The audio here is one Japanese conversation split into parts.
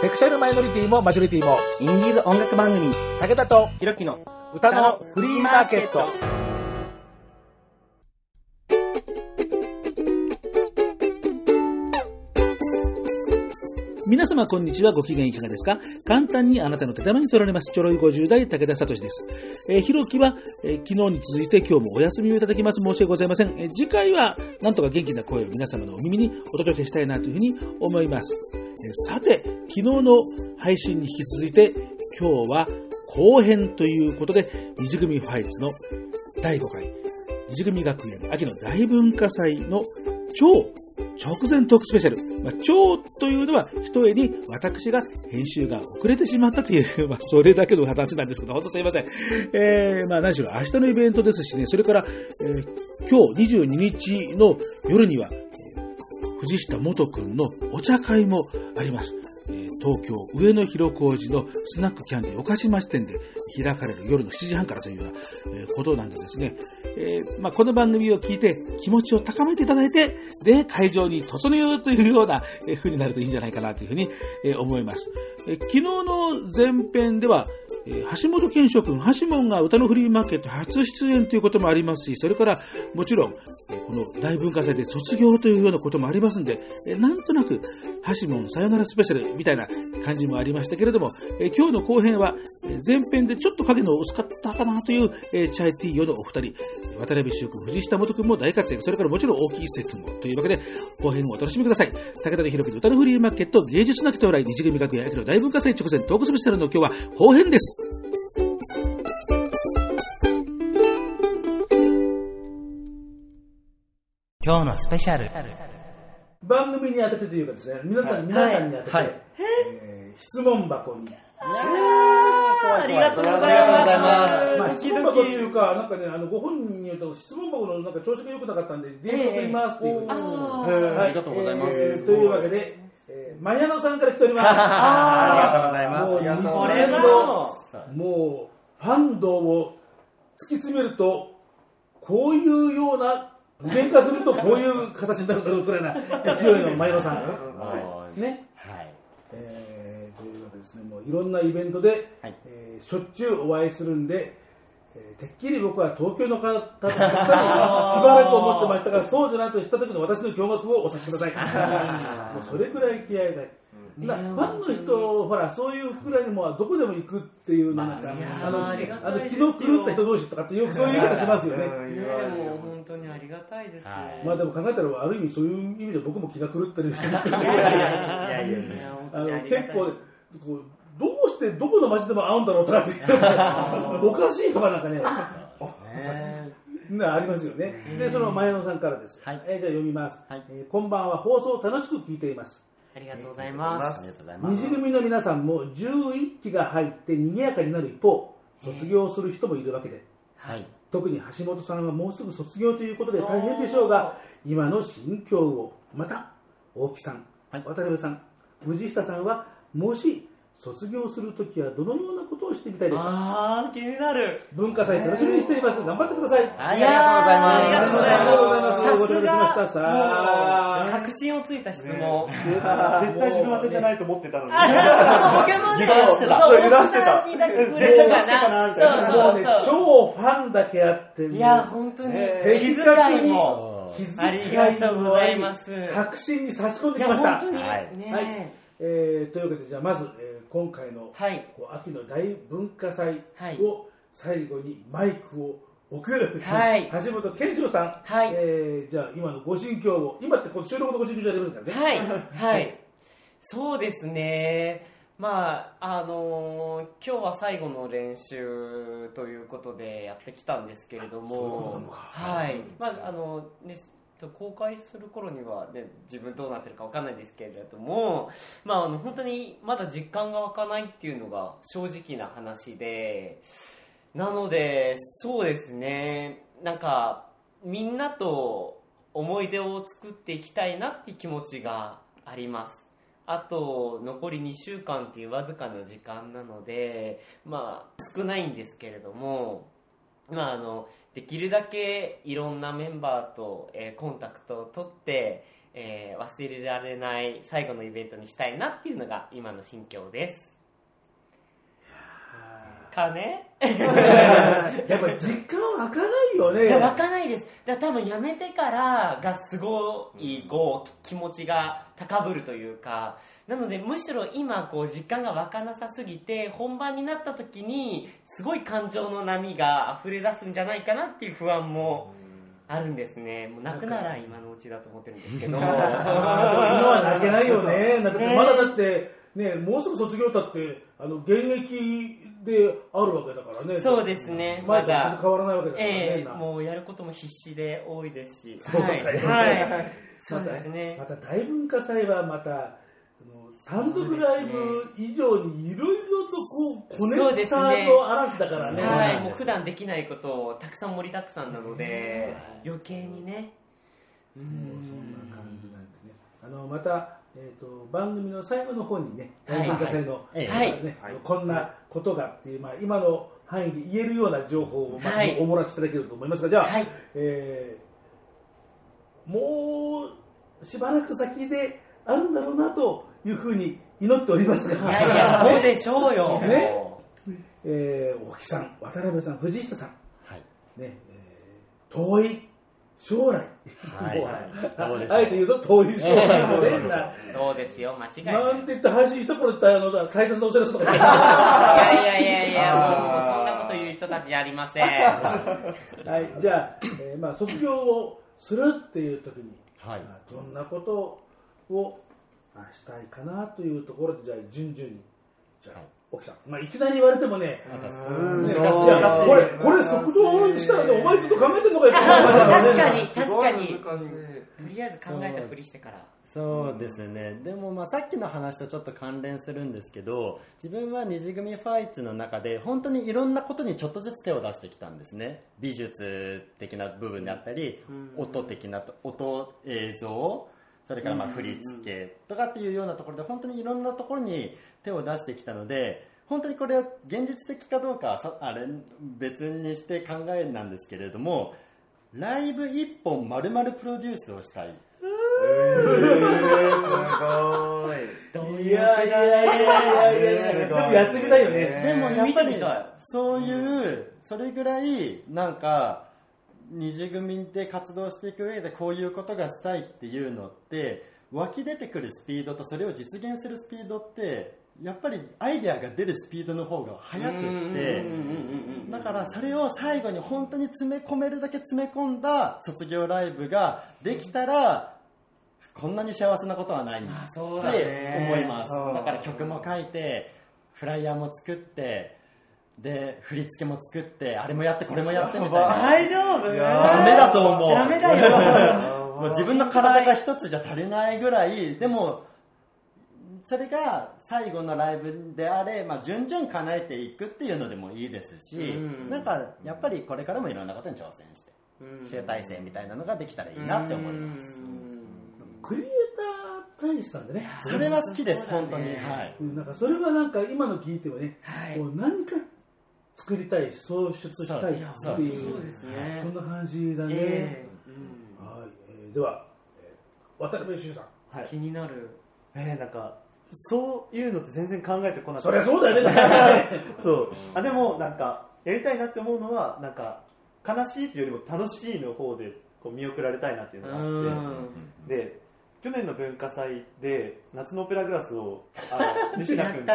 セクシャルマイノリティもマジョリティも、インディーズ音楽番組、武田とひろきの歌のフリーマーケット。皆様こんにちはご機嫌いかがですか？簡単にあなたの手玉に取られますちょろい50代武田聡です。えー、ひろきは、えー昨日に続いて今日もお休みをいただきます申し訳ございません。えー次回はなんとか元気な声を皆様のお耳にお届けしたいなというふうに思います。さて、昨日の配信に引き続いて今日は後編ということで二次組ファイツの第5回二次組学園秋の大文化祭の超直前トークスペシャル。まあ、超というのは、一重に私が編集が遅れてしまったという、まあ、それだけの話なんですけど、本当すいません。えー、まあ、何しろ明日のイベントですしね、それから、えー今日22日の夜には、藤下元くんのお茶会もあります。東京上野広小路のスナックキャンディー岡島支店で開かれる夜の7時半からというような、ことなんでですね、えーまあ、この番組を聞いて気持ちを高めていただいて、で、会場に突入というようなえ風になるといいんじゃないかなというふうに、思います。えー昨日の前編では、え橋本健翔君、橋本が歌のフリーマーケット初出演ということもありますし、それからもちろん、えこの大文化祭で卒業というようなこともありますんで、えなんとなく、橋本さよならスペシャルみたいな感じもありましたけれども、え今日の後編は、え前編でちょっと影の薄かったかなという、えチャイティーヨのお二人、渡辺修君、藤下元君も大活躍、それからもちろん大木一世君も、というわけで、後編をお楽しみください。武田で広く歌のフリーマーケット、芸術なき到来、日組学園秋の大文化祭直前トークスペシャルの今日は後編です。今日のスペシャル。番組に当ててというかですね、皆さん、皆さんに当てて、はい。えー質問箱に、ありがとうございます。まあ、質問箱っていうか、なんかね、あのご本人によると、質問箱のなんか調子が良くなかったんで、電話を取りますっていう。あはい。ありがとうございます。えーというわけで、えー、マヤノさんから来ております。ありがとうございます。もうこれ二は度もう、ファンドを突き詰めると、こういうような、具現化するとこういう形になるだろうくらいな 勢いのマヤノさん。ね。はい。えーというわけですね、もういろんなイベントで、はいえーしょっちゅうお会いするんで、えーてっきり僕は東京の方ばっかり しばらく思ってましたが、そうじゃないと知った時の私の驚愕をお察しください。もうそれくらい気合いが。なファンの人、ほら、そういうくらいにもどこでも行くっていうのなんか、あの、あの気よ。の狂った人同士とかってよくそういう言い方しますよね。ねもう本当にありがたいです。はい。まあでも考えたら、ある意味そういう意味で僕も気が狂ってる人っていやいやいやいや。あの結構こうどうしてどこの街でも会うんだろうとかって おかしいとかなんかね。ね。ねありますよね。でその前野さんからです、はい。えーじゃあ読みます、はい。えーこんばんは。放送を楽しく聞いています。ありがとうございまありがとうございます。二次組の皆さんも11期が入って賑やかになる一方卒業する人もいるわけではい。特に橋本さんはもうすぐ卒業ということで大変でしょうが今の心境をまた大木さん、はい。渡辺さん藤下さんはもし卒業するときはどのようなことをしてみたいですか？あー、気になる。文化祭楽しみにしています。頑張ってください。はい、ありがとうございます。ありがとうございます。ございますご承知しました。さあ。確信をついた質問。絶対自分当てじゃないと思ってたのに。ポケモンね、油断してた。そう油断してた。絶対勝ちかなみたいな。もうね超ファンだけあっていや、本当に、気的遣いにも。気ありがとうございます。確信に差し込んできました。本当に、はい。ねえーというわけでじゃあまず、えー今回のはい。秋の大文化祭はい。を最後にマイクを置く、はい。橋本健志郎さん、はい。えーじゃあ今のご心境を今ってこの収録のご心境じゃありませんからね、はい、はい。そうですね。まあ、あのー今日は最後の練習ということでやってきたんですけれども。はい。まあ、あの、ね、と公開する頃には、ね、自分どうなってるかわかんないですけれども、まあ、あの、本当にまだ実感が湧かないっていうのが正直な話で、なので、そうですね、なんか、みんなと思い出を作っていきたいなって気持ちがあります。あと、残り2週間っていうわずかな時間なので、まあ、少ないんですけれども、まあ、あの、できるだけいろんなメンバーと、えーコンタクトを取って、えー忘れられない最後のイベントにしたいなっていうのが今の心境です。かね？やっぱ実感湧かないよね。湧かないです。だ多分辞めてからがすごい、こう、気持ちが高ぶるというか、なのでむしろ今、こう、実感が湧かなさすぎて、本番になった時に、すごい感情の波が溢れ出すんじゃないかなっていう不安もあるんですね。もう泣くなら今のうちだと思ってるんですけど。今は泣けないよね。だってまだだって、ね、もうすぐ卒業だって、あの、現役であるわけだからね。そうですねまだ変わらないわけだからね。ええなもうやることも必死で多いですし。そうだよねはい。はいそうですね。また大文化祭はまた、単独ライブ以上にいろいろとこう、コネクターの嵐だからね。はい、もう普段できないことをたくさん盛りだくさんなので、余計にね。うもうそんな感じなんでね。あの、また、えっ、と、番組の最後の方にね、はい。大文化祭の、はい。はい。ねこんなことがっていう、まあ、今の範囲で言えるような情報を、まあはい。お漏らしいただけると思いますが、じゃあ、はい。えーもうしばらく先であるんだろうなというふうに祈っておりますが、いやいや、そうでしょうよ。ね。えー、大木さん、渡辺さん、藤下さん、はい。ねえー遠い将来、あえて言うと遠い将来そうですよ、間違いない。なんて言って配信一頃言ったらあの大切なお知らせとかいやいやいやいや、もうそんなこと言う人たちじゃありません。はい、じゃあ、えーまあ、卒業をするっていう時に、はい。まあどんなことを、まあ、したいかなというところで、じゃあ、順々に、じゃあ、はい奥さん、まあ、いきなり言われてもね、うんねこれ、これ、卒業にしたらね、お前ずっと考えてんのかよ確かに、す確かに。とりあえず考えたふりしてから。そうですね。でもまあさっきの話とちょっと関連するんですけど、自分は二次組ファイツの中で本当にいろんなことにちょっとずつ手を出してきたんですね。美術的な部分であったり、音的なと、音、映像、それからまあ振り付けとかっていうようなところで本当にいろんなところに手を出してきたので、本当にこれは現実的かどうかはさあれ別にして考えなんですけれども、ライブ一本丸々プロデュースをしたい。すごい。いやいやいやいやいやいや、でもやってみたいよね。でもやっぱりそういうそれぐらいなんか二次組で活動していく上でこういうことがしたいっていうのって湧き出てくるスピードとそれを実現するスピードってやっぱりアイデアが出るスピードの方が速くってだからそれを最後に本当に詰め込めるだけ詰め込んだ卒業ライブができたらこんなに幸せなことはないって思います。う。んだから曲も書いてフライヤーも作ってで振り付けも作ってあれもやってこれもやってみたいな。大丈夫？ダメだと思う。ダメだよ。もう自分の体が一つじゃ足りないぐらいでもそれが最後のライブであれ、まあ、順々叶えていくっていうのでもいいですし、うん。なんかやっぱりこれからもいろんなことに挑戦して集大成みたいなのができたらいいなって思います。クリエイター大使なんでね。それは好きですね本当に。はい。うんなんかそれはなんか今の聞いてもね、はい。こう何か作りたい、創出したいっていう、そうねそんな感じだね。えはいえーでは、えー渡辺修さん。はい。え気になる。えー、なんか、そういうのって全然考えてこなかった。そりゃそうだよね。そう。あ、でも、なんか、やりたいなって思うのは、なんか、悲しいっていうよりも楽しいの方で、こう、見送られたいなっていうのがあって、で、去年の文化祭で、夏のオペラグラスを、あの、西田君と。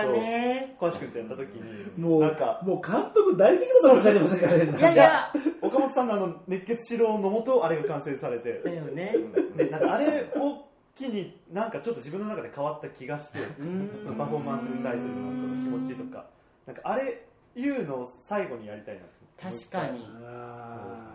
小橋君とやった時に、もう、なんか、もう監督大的なことじゃませんからね。いやいや、岡本さんのあの、熱血指導のもと、あれが完成されて、だよね。で、なんかあれを機に、なんかちょっと自分の中で変わった気がして、うんパフォーマンスに対する本当の気持ちとか、なんかあれ、いうのを最後にやりたいな確かに。ああれ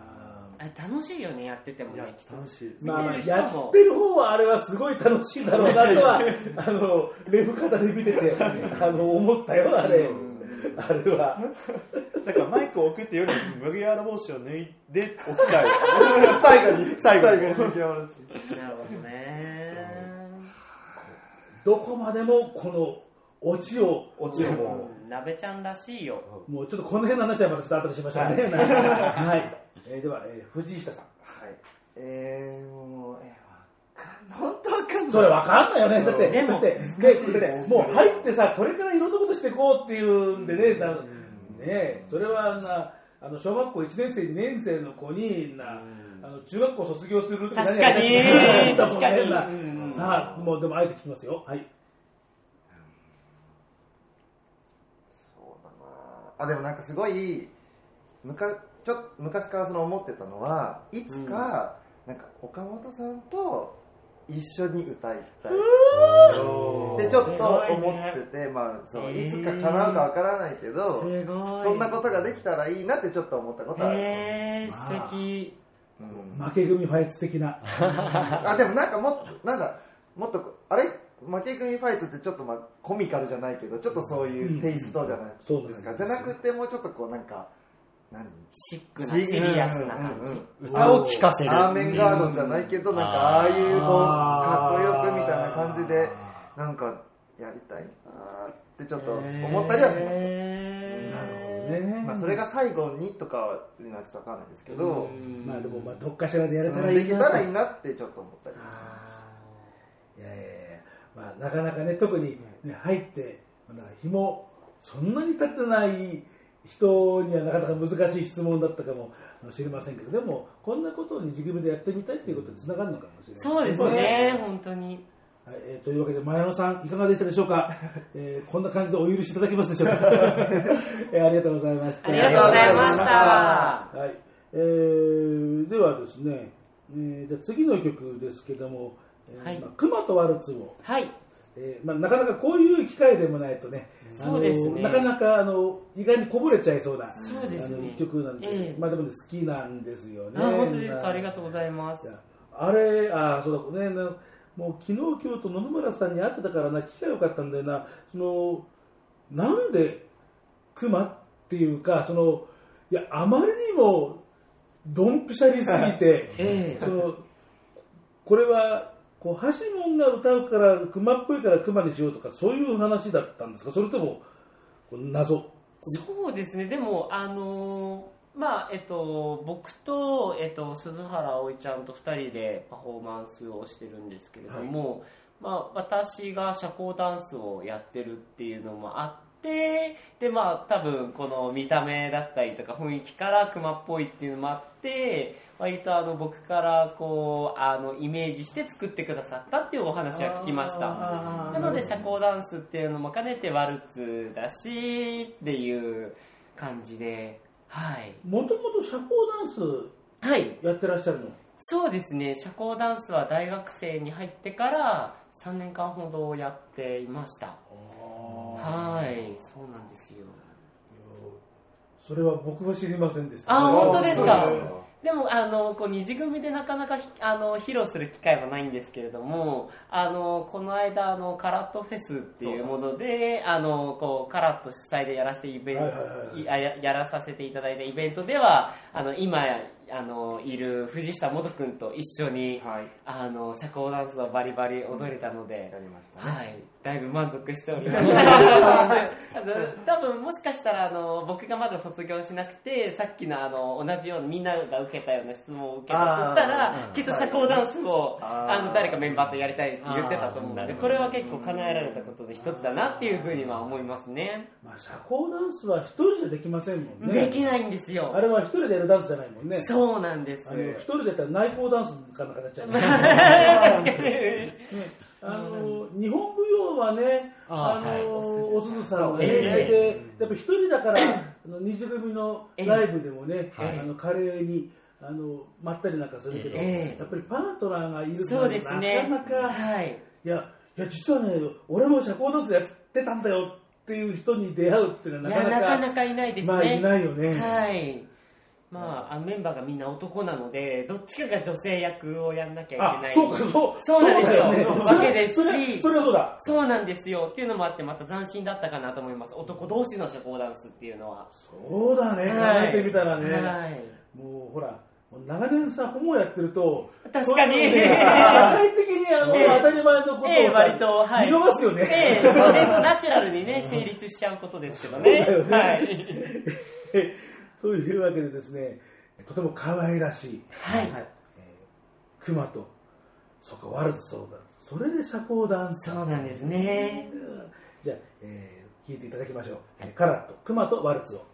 楽しいよね、やっててもね、きっと。楽しいーまあやってる方はあれはすごい楽しいだろうなとは、あの、レブ型で見てて、あの、思ったよ、あれ。あれは。だからマイクを置くっていうよりも麦わら帽子を脱いで置きたい 最後に最後に麦わら帽子なるほどね。どこまでもこのオチを、落ちをもうん鍋ちゃんらしいよ。もうちょっとこの辺の話はまたちょっと後でしましょうね。はい。えーでは、えー藤下さん。はいえー、もうえー、わ本当わかんない。それわかんないよね。だって、だって、もう入ってさ、これからいろんなことしていこうっていうんでね、なねそれはな、あの小学校1年生、2年生の子にな、あの中学校卒業すると確かに確かにさあ、もうでもあえて聞きますよ。はい。そうだなあでもなんかすごい昔ちょっと昔からその思ってたのはいつか、なんか岡本さんと一緒に歌いたい。でちょっと思ってて、まあ、そのいつか叶うかわからないけど、すごい。そんなことができたらいいなってちょっと思ったことはある、へえ素敵。うん。負け組ファイツ的な。あでもなんかもっとなんかもっとこあれ？負け組ファイツってちょっとまあコミカルじゃないけどちょっとそういうテイストじゃない？そうです。か、なんですじゃなくてもうちょっとこうなんか何？シックなシリアスな感じ。歌を聴かせる。アーメンガードじゃないけどなんかああいうこうかっこよくみたいな感じでなんかやりたいなってちょっと思ったりはしました、なるほどね。まあ、それが最後にとかはちょっとわかんないですけど、まあでも、まあ、どっかしらでやれたらいでいなと。きたらいいなってちょっと思ったりもします。いやいやいや、まあ、なかなかね、特に、ね、入って、まあ日もそんなに経ってない人にはなかなか難しい質問だったかもしれませんけど、でも、こんなことを二次組でやってみたいっていうことにつながるのかもしれない。そうですね本当に。はいえーというわけで、前野さん、いかがでしたでしょうか、えーこんな感じでお許しいただけますでしょうか、えーありがとうございました。ありがとうございました。はい。えーではですね、えーじゃあ次の曲ですけども、えーはい。まあ、熊とワルツを、はい。えーまあ、なかなかこういう機会でもないとね、そうですね。なかなかあの意外にこぼれちゃいそうなそうですね。あの一曲なんで、ええ。まあでも、ね、好きなんですよね。あ本当ですか？ありがととうございます。あれ、あそうだね、なもう昨日、今日と野々村さんに会ってたからな、聞きがよかったんだよな、そのなんで熊っていうか、そのいやあまりにもドンピシャリすぎて、ええ。そのこれはこう橋門が歌うから熊っぽいから熊にしようとかそういう話だったんですか？それともこう謎。そうですね、でも、あのーまあ、えっと、僕と、えっと、鈴原葵ちゃんと2人でパフォーマンスをしてるんですけれども、まあ、私が社交ダンスをやってるっていうのもあって、で、まあ、多分、この見た目だったりとか雰囲気から熊っぽいっていうのもあって、割とあの僕からこうあのイメージして作ってくださったっていうお話は聞きました。なので社交ダンスっていうのも兼ねてワルツだしっていう感じではい。もともと社交ダンスはい。やってらっしゃるの？そうですね。社交ダンスは大学生に入ってから3年間ほどやっていましたはいそうなんですよ。それは僕は知りませんでした。あ本当ですか？でもあのこう二次組でなかなかひあの披露する機会はないんですけれどもあのこの間あのカラットフェスっていうものであのこうカラット主催でやらせてイベント、やらさせていただいたイベントではあの今あのいる藤下元君と一緒に、はい。あの社交ダンスをバリバリ踊れたので、やりましたね、はい、だいぶ満足しております。多分もしかしたらあの僕がまだ卒業しなくてさっきのあの同じようにみんなが受けたような質問を受けたとしたらきっと社交ダンスをあの誰かメンバーとやりたいって言ってたと思うのでこれは結構叶えられたことで一つだなっていうふうには思いますね。まあ、社交ダンスは一人じゃできませんもんね。できないんですよ。あ。れは一人でやるダンスじゃないもんね。そうなんです。あの一人でやったら内向ダンスかなんかなっちゃう。あの日本舞踊はね、あのおすずさんがね、ええでやっぱ一人だから、あの二次組のライブでもね、ええあの華麗にあのまったりなんかするけど、ええやっぱりパートナーがいるそうですね。なかなか、はい。いや、いや実はね、俺も社交ダンスやってたんだよっていう人に出会うっていうのはなかなか、なかなかいないですね。まあいないよね。はい。まあ、あのメンバーがみんな男なので、どっちかが女性役をやんなきゃいけあない。、そうか、そう、そうなんですよだねわけですしそれ、それはそうだ。そうなんですよ。っていうのもあって、また斬新だったかなと思います。男同士の社交ダンスっていうのは。そうだね、はい考えてみたらね。はい。もうほら、長年さ、ホモやってると、確かに社会的にあの、ええ当たり前のことをさ、ええ割とはい見逃すよね。ええ、それもナチュラルにね、成立しちゃうことですけどね。ねはい。というわけでですね、とても可愛らしい、はい。えー熊とそこワルツそうだそれで社交ダンスそうなんですね。じゃあ、えー聞いていただきましょう、えーカラットクマとワルツを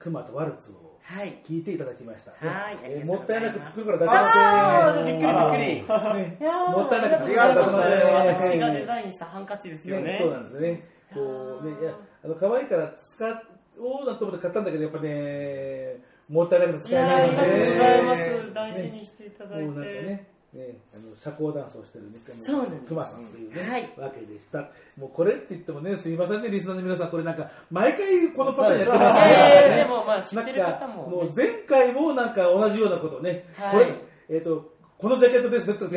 はいクマとワルツをはい。聞いていただきました、はい。えーもったいなく作るから出せませんびっくりびっくり。もったいなく作るから出せません私がデザインしたハンカチですよね。ね、そうなんですね。こうね、いや、あの可愛いから使おうなんて思って買ったんだけど、やっぱね、もったいなく使えないのりがとうございます。ね。大事にしていただいて。もうなんかね、ね、あの社交ダンスをしてるね、そうなんです。クマさんというね、はい。わけでした。もうこれって言ってもね、すいませんね、リスナーの皆さん、これなんか、毎回このパターンやってますからえーね。でもまあ知ってる方もなんかもう前回もなんか同じようなことね、はい。これ、えっ、と、このジャケットですねとか、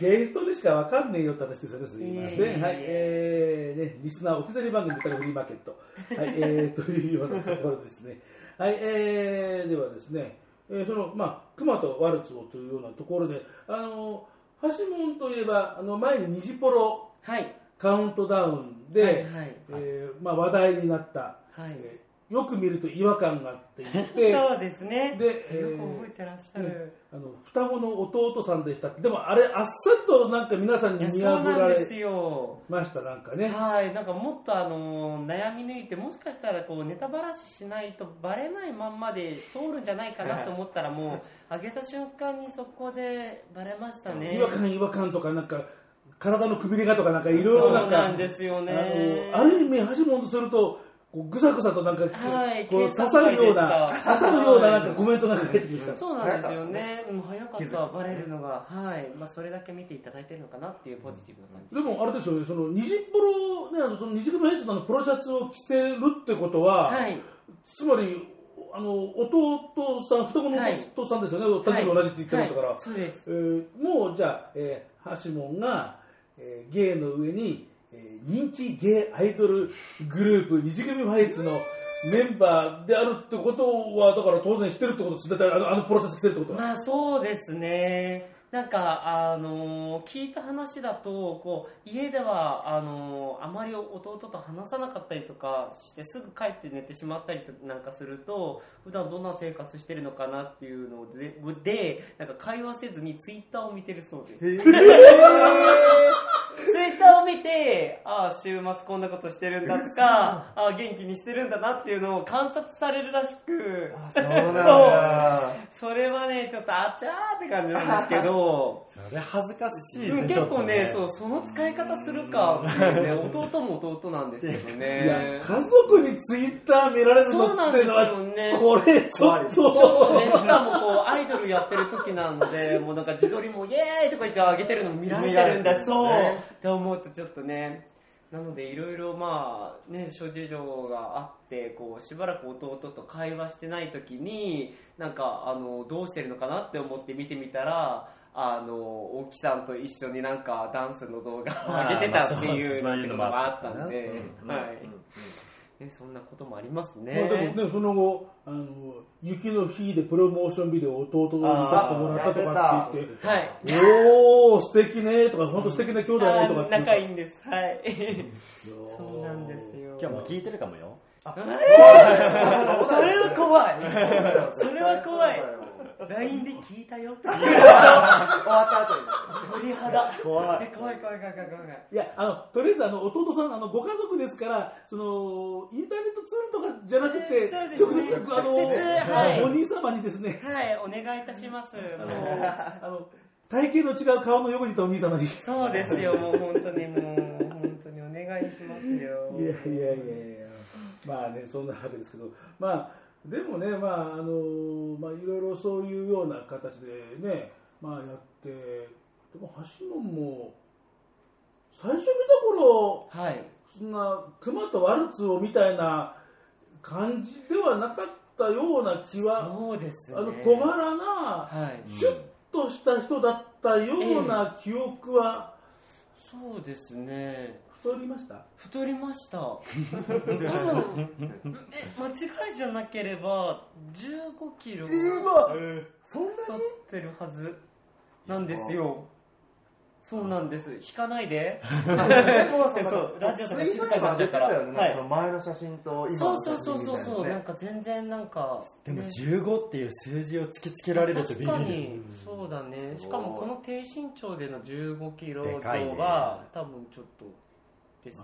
ゲストにしかわかんねえよって話ですよね、すいません。いえいえはい、えー、ね、リスナーお薬番組からフリーマーケット。はい、えー、というようなところですね。はい、えー、ではですね、えー、その、まあ、熊とワルツをというようなところで、あの、橋本といえば、あの、前に虹ポロはい。カウントダウンで、はいはいえーまあ、話題になった、はいえーよく見ると違和感があって言って、そうですね。でえーよく覚えてらっしゃる。あの双子の弟さんでしたでもあれあっさりとなんか皆さんに見破られよ。ましたなんかねはい、なんかもっとあの悩み抜いてもしかしたらこうネタばらししないとバレないまんまで通るんじゃないかなと思ったらもう上げた瞬間にそこでバレましたね違和感違和感とかなんか体のくびれがとかなんかいろいろなんかそうなんですよねあのある意味橋本するとこうぐさぐさとなんか、はいこう刺さるような刺さるようななんかコメントなんか返ってきた。そうなんですよ。ね、うん、早かった。バレるのがはい、まあ、それだけ見ていただいてるのかなっていうポジティブな感じ。でもあれですよね。その虹プロねあのその虹組ヘッズのプロシャツを着てるってことは、はい。つまりあの弟さん双子の弟さんですよね、誕生日同じって言ってましたから、はい。そうです。えーもうじゃあ、えー、橋門が、えー、ゲイの上に、えー人気ゲイアイドルグループ虹組ファイツのメンバーであるってことはだから当然知ってるってことですだってあのあのプロセス着てるってことは、まあそうですね。なんか、あのー聞いた話だと、こう、家では、あのーあまり弟と話さなかったりとかして、すぐ帰って寝てしまったりとなんかすると、普段どんな生活してるのかなっていうので、でなんか会話せずにツイッターを見てるそうです。ツ イッターを見て、ああ、週末こんなことしてるんだとか、ああ、元気にしてるんだなっていうのを観察されるらしく、そうなんだ。それはね、ちょっとあちゃーって感じなんですけど、それ恥ずかしいうんね。結構ね、ちょっそう、その使い方するかね、弟も弟なんですけどね。家族にツイッター見られるのそうなんですってのはよね。これちょっちょっとね、としかもこう、アイドルやってる時なんで、もうなんか自撮りもイエーイとか言って上げてるのも見られてるんだ、そう。思うとちょっとね、なのでいろいろまあね、諸事情があって、こう、しばらく弟と会話してない時に、なんか、あの、どうしてるのかなって思って見てみたら、あの、大木さんと一緒になんかダンスの動画を上げてたっていうのがあったんで、うんはい。ね、そんなこともありますね。まあでもね、その後、あの、雪の日でプロモーションビデオを弟に撮ってもらったとかって言って、はい。おー、素敵ねとか、本当素敵な兄弟ねとかって。仲いいんです。はい。そうなんですよ。今日も聞いてるかもよ。それは怖い。それは怖い。LINE で聞いたよ終わった後に。鳥肌。怖え、怖い怖い怖い怖い怖い。いや、あの、とりあえずあの、弟さん、あの、ご家族ですから、その、インターネットツールとかじゃなくて、直接、あの、お兄様にですね、はい、お願いいたします。あの体型の違う顔の横にいたお兄様に。いそうですよ、もう本当にもう、本当にお願いしますよ。やいやいやいや、まあね、そんなわけですけど、まあ、でもね、まあ、あの、まあ、いろいろそういうような形でね、まあ、やって、でも、橋本も、最初見た頃、はい。そんな熊とワルツをみたいな感じではなかったような気は、そうですね。あの小柄な、はい。シュッとした人だったような記憶は、そうですね。太りました？太りました。多分、え、間違いじゃなければ、15キロそんな太ってるはず。なんですよ。そうなんです。引かないで。ラジオとか静かになっちゃったらね。はい。その前の写真と今のそうそう写そうそうそう、なんか全然なんか、でもね。15っていう数字を突きつけられるとビビる。確かにそうだね。しかもこの低身長での15キロ増でかいね。は多分ちょっとですね。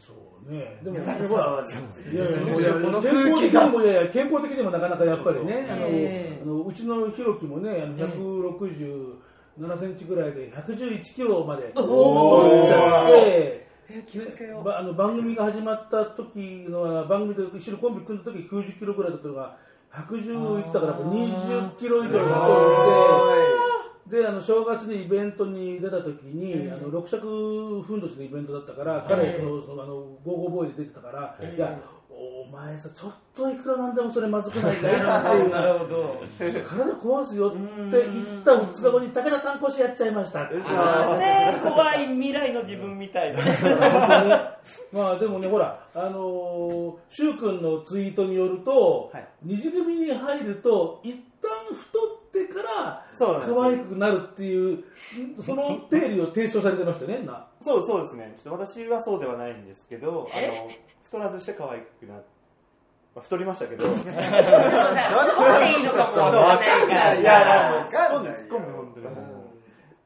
そうね。でもいやほらいやいやもういやこの健康的空いやいや健康的にもなかなかやっぱりねあの、うちのひろきもねあの167センチぐらいで111キロまで。お落ちちゃってえ気をつけよう。ばあの番組が始まった時のは番組で一緒にコンビ組んだ時90キロぐらいだったのが111だからやっぱ20キロ以上太ってであの正月にイベントに出た時に、あの六尺ふんどしのイベントだったから、彼そのそのあのゴーゴーボーイで出てたから、いやお前さちょっといくらなんでもそれまずくないかい っていうなるほど。体壊すよって言った2日後に武田さん腰やっちゃいましたってね怖い未来の自分みたいな まあでもね、ほら、あのー、シュウ君のツイートによると、はい。二次組に入ると、一旦太ってからそうなんですよ。可愛くなるっていう、その定理を提唱されてましたね、な。そうそうですね。ちょっと私はそうではないんですけどあの太らずして可愛くなまあ太りましたけど。そうだそこでいいのかもわからないから。いや突っ込んに。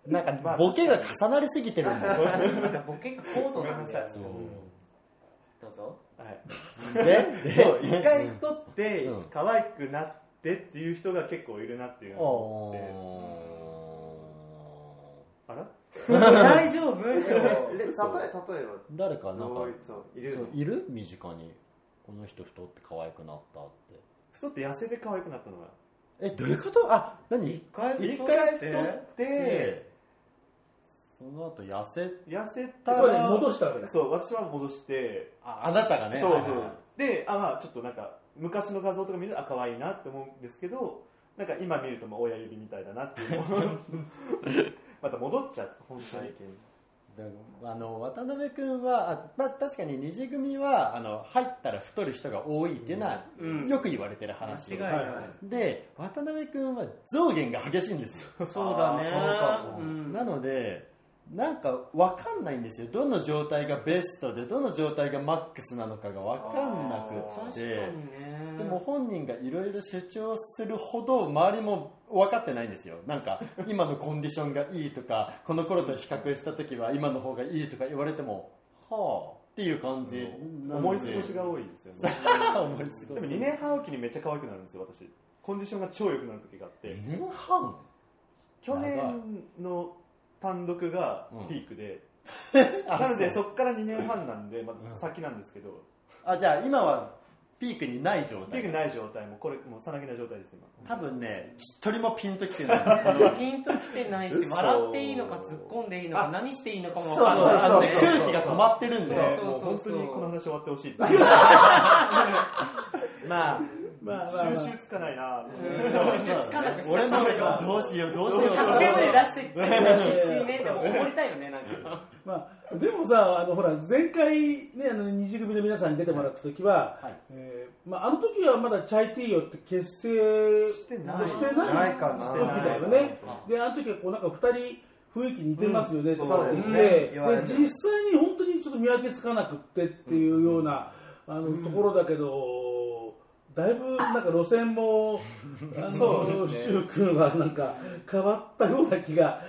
なんかボケが重なりすぎてるんだよ。ボケが高度なんだよ。どうぞ。はい。で、そう一回太ってうん。可愛くなってっていう人が結構いるなっていうのを思って。あら？大丈夫？例え例えば誰かなんかいる？のいる？身近に。この人太って可愛くなったって。太って痩せて可愛くなったのが。えどういうこと？あ何？一回一太回って？太ってでその後痩せ痩せたそれら戻したわけです。そう私は戻して。ああなたがね。そうそう。はいはいはい。であまあちょっとなんか昔の画像とか見るとあ可愛いなって思うんですけどなんか今見るとまあ親指みたいだなっていう。また戻っちゃう本当に。あの渡辺君は、あまあ、確かに二次組はあの入ったら太る人が多いっていうのは、うん。よく言われてる話。間違いない。で渡辺君は増減が激しいんですよ。そうだね。あーそうか。もうん。なのでなんか分かんないんですよ。どの状態がベストでどの状態がマックスなのかが分かんなくて。にね。でも本人がいろいろ主張するほど周りも分かってないんですよ。なんか今のコンディションがいいとかこの頃と比較した時は今の方がいいとか言われてもはあっていう感じ。思い過ごしが多いですよね。思い過でもごし2年半おきにめっちゃ可愛くなるんですよ私。コンディションが超良くなる時があって。2年半？去年の単独がピークで、あなのでそこから2年半なんで、まあ、先なんですけど。あじゃあ今はピークにない状態。ピークない状態もこれもうさなぎな状態です今。多分ね一人もピンときてない。ピンときてないし嘘。笑っていいのか突っ込んでいいのかあ何していいのかもそう分かんない。あのねそうそう。空気が止まってるんで。そうそう。もう本当にこの話終わってほしい。まあまあまあ収まあ。集つかないな。つかなくしちゃ俺もどどうしようどうしよう。助け舟出して必死にねでも思りたいよねなん。かまあ、でもさ、あのほら前回、ね、あの二次組の皆さんに出てもらった時は、はい。えーまあ、あの時はまだチャイティーヨって結成してない時だよね。で、あの時はこうなんか二人雰囲気似てますよね、とかそうですね。言って、言われてで実際に本当にちょっと見分けつかなくってっていうような、あのところだけど。だいぶなんか路線も、あの、シュウ君はなんか変わったような気が。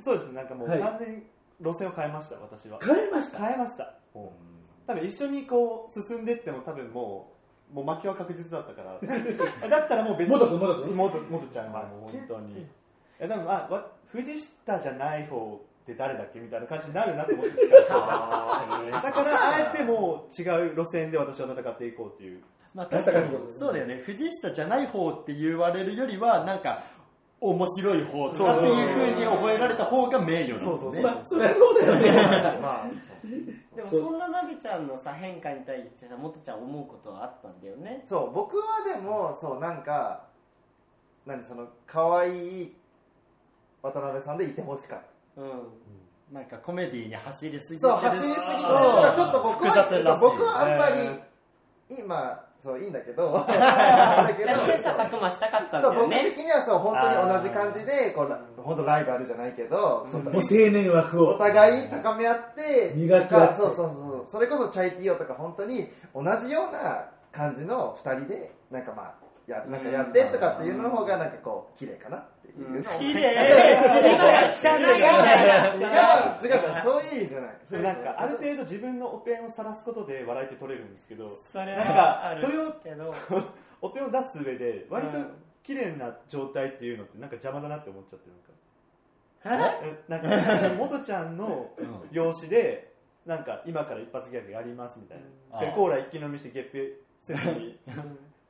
そうですなんかもうはい。完全に路線を変えました私は。変えました？変えました。多分一緒にこう進んでっても多分もうもう負けは確実だったから。だったらもう別元君元君元元ちゃんはもう本当に。えでもあわ藤下じゃない方って誰だっけみたいな感じになるなと思ってだからあえてもう違う路線で私は戦っていこうっていうまあ確かにそうだよね。藤下じゃない方って言われるよりはなんか面白い方とかっていう風に覚えられた方が名誉だもんねまあ、そりゃそうだよね。まあでもそんなナビちゃんのさ変化に対してさもとちゃん思うことはあったんだよね。そう僕はでもそうなんか何その可愛い渡辺さんでいてほしかった。うん。なんかコメディに走りすぎてる。そう走りすぎてちょっと僕は僕はあんまり今そういいんだけど。だけど切磋琢磨したかったんだそう僕よね的にはそう本当に同じ感じでこう本当ライバルじゃないけど未成年枠おを。互い高め合って磨き合って。そうそうそうそれこそチャイティーヨとか本当に同じような感じの2人でなんかまあやなんかやってとかっていうの方がなんかこう綺麗かなっていうのを綺麗。汚い違う違う違うそういう意味じゃないそれなんかある程度自分のお点を晒すことで笑いって取れるんですけどそれなんはあるかそれをけどお点を出す上で割と綺麗。な状態っていうのってなんか邪魔だなって思っちゃってるえなんかなんか元ちゃんの容姿でなんか今から一発ギャグやりますみたいな、でコーラ一気飲みしてゲップせずに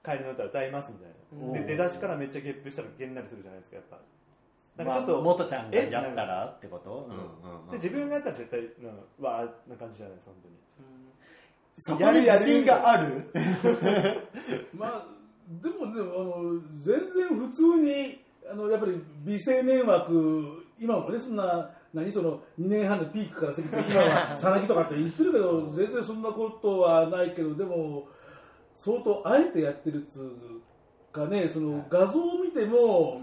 帰りの歌歌いますみたいな、うん。で出だしからめっちゃゲップしたらげんなりするじゃないですかやっぱ。なんまあかちょっと、元ちゃんがやったらってこと？うんうんうん。で自分がやったら絶対、うん、わーな感じじゃないですか本当に。そこに自信がある？まあ、でもね、あの、全然普通に、あの、やっぱり未成年枠、今もね、そんな、何その、2年半のピークから過ぎて、今はさなぎとかって言ってるけど、全然そんなことはないけど、でも、相当あえてやってるっつうかね、その画像を見ても、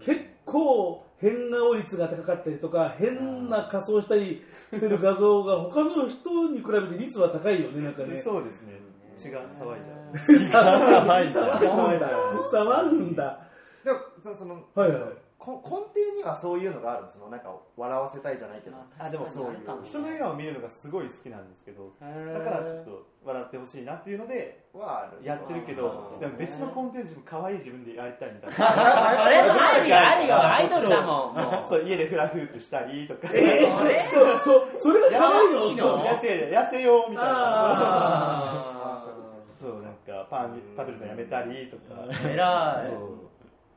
結構変顔率が高かったりとか、変な仮装したりしてる画像が他の人に比べて率は高いよね、なんかね。そうですね。血が騒いじゃう。はいじゃあ 騒いじゃう。騒ぐんだ。でもそのはいはい。こ根底にはそういうのがあるんですそのなんか笑わせたいじゃないけど。あでもそういう。人の笑顔を見るのがすごい好きなんですけど。だからちょっと笑ってほしいなっていうのではやってるけどでも別のコンテンツ自分可愛い自分でやりたいみたいそ れもありよありよ。アイドルだもん。もなそう。家でフラフープしたりとかえそう、そう、それが可愛いの？いや違う違う。痩せようみたいな。あそうなんかパン食べるのやめたりとか。う偉い。そう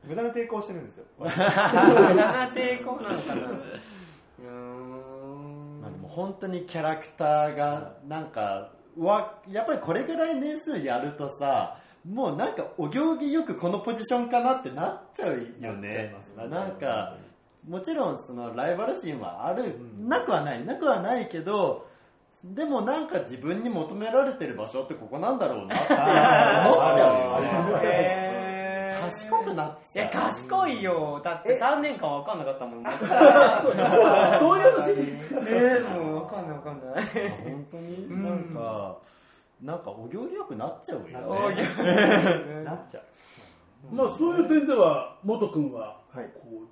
無駄な抵抗してるんですよ。無駄な抵抗なのかな。うーんまあでも本当にキャラクターがなんかわやっぱりこれぐらい年数やるとさもうなんかお行儀よくこのポジションかなってなっちゃうよね。ななんかもちろんそのライバル心はある、なくはないなくはないけどでもなんか自分に求められてる場所ってここなんだろうなって思っちゃうよね 賢くなっいちゃう。や賢いよ。だって3年間分かんなかったもんね。そういう話？えもう分かんない分かんない。本当に？うん。なんか、なんかお行儀よくなっちゃうよおいね。なっちゃう。まあそういう点では元君ははい。こう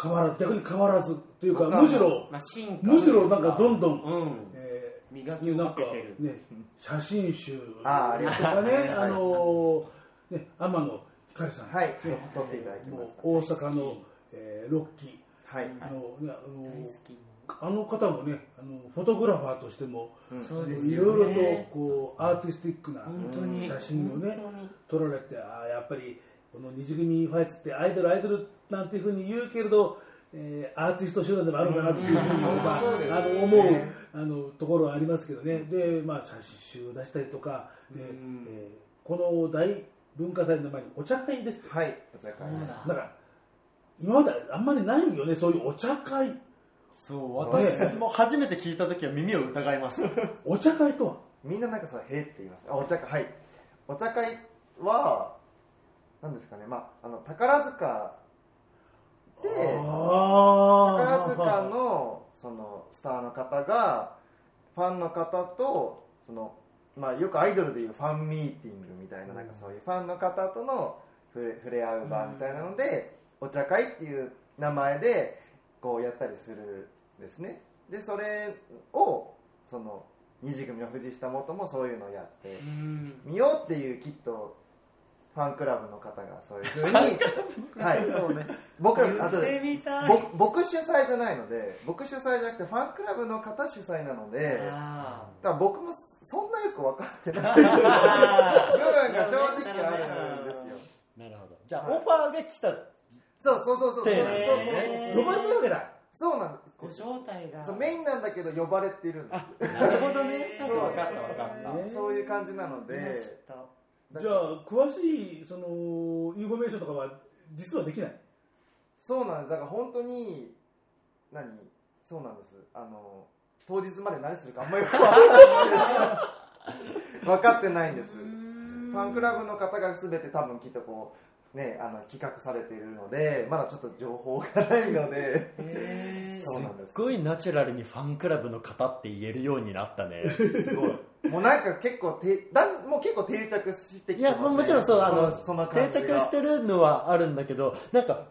変わら逆に変わらずというか僕はむしろまあ進化むしろなんかどんどん、うん。え磨きをーなんかかけてるね写真集とあーありがとうかね。はいあのーね天野ひかりさん、はいね撮っていただきまし大阪の、えーロッキはい。ーあの、ねあのあの方もねあのフォトグラファーとしてもそうですいよろいろとねこうアーティスティックな写真をね撮られてああやっぱりこの二次組ファイツってアイドルアイドルなんていうふうに言うけれど、えーアーティスト集団でもあるんだなっていうふうに、まあそうですね。あの思うあのところはありますけどね。で、まあ、写真集を出したりとかで、うん。えーこの大文化祭の前にお茶会ですはいお茶会。な。んか今まであんまりないよねそういうお茶会。そう私も初めて聞いた時は耳を疑いました お茶会とは？みんななんかさ「へえ」って言います。あお茶会はい。お茶会は何ですかね。まああの宝塚であ宝塚のそのスターの方がファンの方とその、まあ、よくアイドルでいうファンミーティングみたいななんかそういうファンの方との触れ触れ合う場みたいなので、お茶会っていう名前でこうやったりするんですね。でそれをその二次組の藤下元もそういうのをやってうん。みようっていうきっとファンクラブの方がそういうふうにはい。僕あと言ってみたい。僕僕主催じゃないので僕主催じゃなくてファンクラブの方主催なのであだ僕もそんなよく分かってない。部分が正直あるんですよ。なるほど。じゃあオファーが来た。そうそうそうそうそう。そうへー呼ばれてるわけだ。そうなんです。招待が。そうメインなんだけど呼ばれてるんです。よなるほどね。そう。分かった分かった。ねそういう感じなのでじゃあ詳しいそのインフォメーションとかは実はできない？そうなんです。だから本当に何？そうなんです。あの当日まで何するかあんまり分 かってないんです。ファンクラブの方が全て多分きっとこうねあの企画されているのでまだちょっと情報がないので。そうなんです。すごいナチュラルにファンクラブの方って言えるようになったね。すごいもうなんか結構てだんもう結構定着してきてます、ね、いやももちろんそうあのその定着してるのはあるんだけどなんか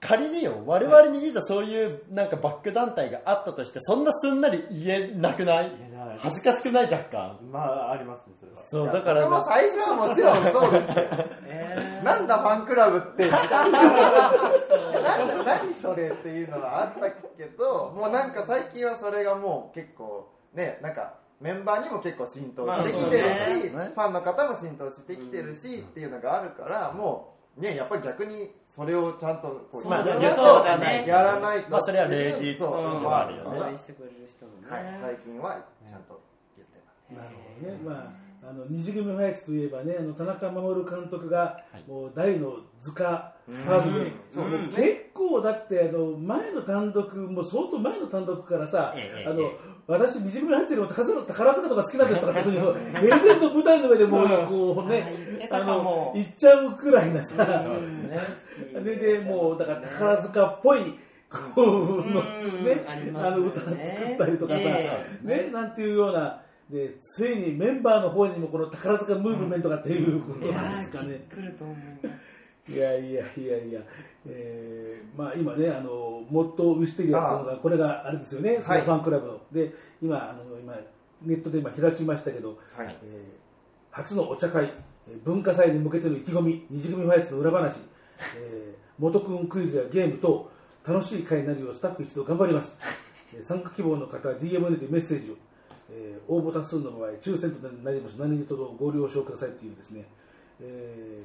仮によ我々にいざそういうなんかバック団体があったとしてそんなすんなり言えなくない？言えない。恥ずかしくない？若干。まあありますねそれは。そうだから僕も最初はもちろんそうですよ。えなんだファンクラブって。なんだ何それっていうのはあったけどもうなんか最近はそれがもう結構ねなんかメンバーにも結構浸透してきてるし、まあねファンの方も浸透してきてるし、っていうのがあるからもうねやっぱり逆にそれをちゃんとこうまあやらないとそうだね。やらないと。まあそれは礼儀そう、うんまああるよね。は応援してくれる人もねい、最近はちゃんと言ってますなるほどね、まあ、あの二次組ファイツといえばね、あの田中守監督が、はい。もう大の図鑑ファンで、結構だってあの前の単独、もう相当前の単独からさ、ええあのええ私、二次組ファイツよりも宝塚とか好きなんですとかって、平然と舞台の上でもう、こうね、あの言っちゃうくらいなさ、うんねででもうだから宝塚っぽいこうのうんねあの歌作ったりとかさ、えねなんていうようなでついにメンバーの方にもこの宝塚ムーブメントがっていうことなんですかね。いやいやいやいや、えーまあ、今ね、あのモットーウィステリアっていうのが、これがあれですよね、そのファンクラブの。で、今、あの今ネットで今開きましたけど、はいえー初のお茶会、えー文化祭に向けての意気込み、二次組ファイツの裏話、えー元くんクイズやゲーム等、楽しい会になるようスタッフ一同頑張ります。えー参加希望の方は DM にてメッセージを、えー応募多数の場合、抽選となります。何とぞご了承くださいっていうですね、え